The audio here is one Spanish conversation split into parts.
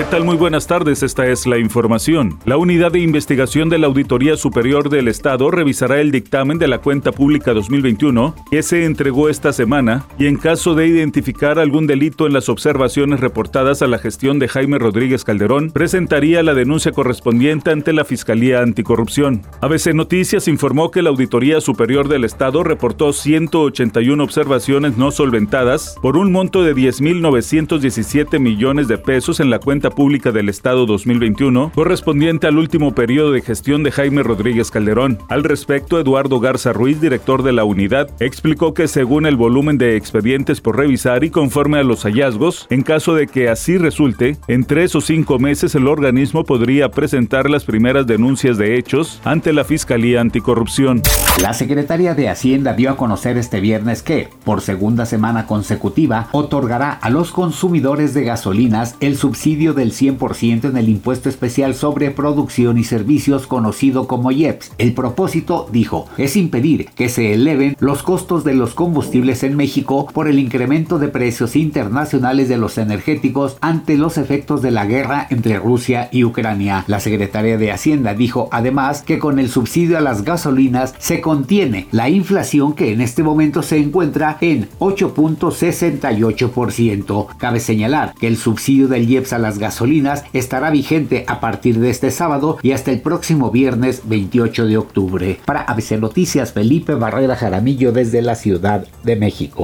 ¿Qué tal? Muy buenas tardes, esta es la información. La Unidad de Investigación de la Auditoría Superior del Estado revisará el dictamen de la cuenta pública 2021 que se entregó esta semana y en caso de identificar algún delito en las observaciones reportadas a la gestión de Jaime Rodríguez Calderón, presentaría la denuncia correspondiente ante la Fiscalía Anticorrupción. ABC Noticias informó que la Auditoría Superior del Estado reportó 181 observaciones no solventadas por un monto de 10.917 millones de pesos en la cuenta Pública del Estado 2021, correspondiente al último periodo de gestión de Jaime Rodríguez Calderón. Al respecto, Eduardo Garza Ruiz, director de la unidad, explicó que según el volumen de expedientes por revisar y conforme a los hallazgos, en caso de que así resulte, en tres o cinco meses el organismo podría presentar las primeras denuncias de hechos ante la Fiscalía Anticorrupción. La Secretaría de Hacienda dio a conocer este viernes que, por segunda semana consecutiva, otorgará a los consumidores de gasolinas el subsidio del 100% en el impuesto especial sobre producción y servicios conocido como IEPS. El propósito, dijo, es impedir que se eleven los costos de los combustibles en México por el incremento de precios internacionales de los energéticos ante los efectos de la guerra entre Rusia y Ucrania. La Secretaría de Hacienda dijo además que con el subsidio a las gasolinas se contiene la inflación que en este momento se encuentra en 8.68%. Cabe señalar que el subsidio del IEPS a las gasolinas estará vigente a partir de este sábado y hasta el próximo viernes 28 de octubre. Para ABC Noticias, Felipe Barrera Jaramillo desde la Ciudad de México.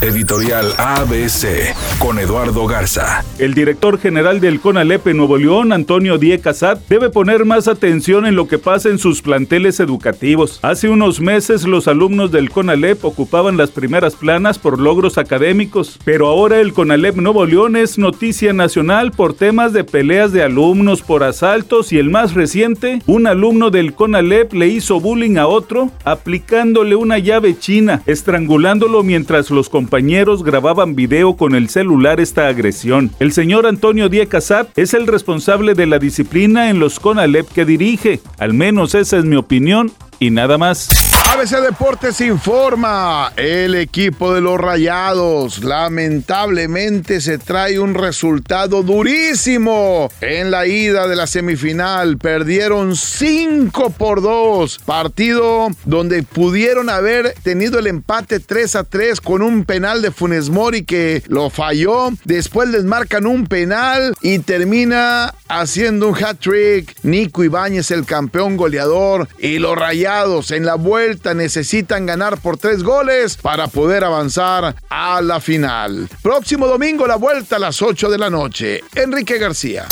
Editorial ABC con Eduardo Garza. El director general del CONALEP en Nuevo León, Antonio Die Casat, debe poner más atención en lo que pasa en sus planteles educativos. Hace unos meses los alumnos del CONALEP ocupaban las primeras planas por logros académicos, pero ahora el CONALEP Nuevo León es noticia nacional por temas de peleas de alumnos por asaltos y el más reciente, un alumno del CONALEP le hizo bullying a otro aplicándole una llave china, estrangulándolo mientras los compañeros grababan video con el celular esta agresión. El señor Antonio Díaz Casat es el responsable de la disciplina en los CONALEP que dirige, al menos esa es mi opinión y nada más. ABC Deportes informa, el equipo de los Rayados lamentablemente se trae un resultado durísimo en la ida de la semifinal. Perdieron 5 por 2, partido donde pudieron haber tenido el empate 3 a 3 con un penal de Funes Mori que lo falló. Después les marcan un penal y termina haciendo un hat trick. Nico Ibáñez, el campeón goleador, y los Rayados en la vuelta necesitan ganar por tres goles para poder avanzar a la final. Próximo domingo la vuelta a las 8 de la noche. Enrique García.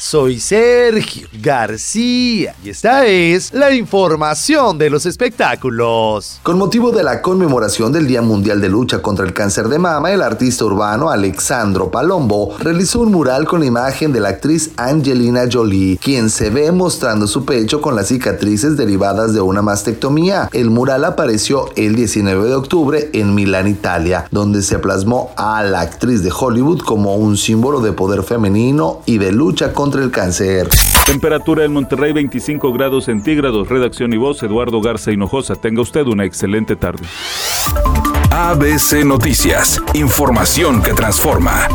Soy Sergio García y esta es la información de los espectáculos. Con motivo de la conmemoración del Día Mundial de Lucha contra el Cáncer de Mama, el artista urbano Alexandro Palombo realizó un mural con la imagen de la actriz Angelina Jolie, quien se ve mostrando su pecho con las cicatrices derivadas de una mastectomía. El mural apareció el 19 de octubre en Milán, Italia, donde se plasmó a la actriz de Hollywood como un símbolo de poder femenino y de lucha contra el cáncer. Temperatura en Monterrey 25 grados centígrados. Redacción y voz Eduardo Garza Hinojosa. Tenga usted una excelente tarde. ABC Noticias. Información que transforma.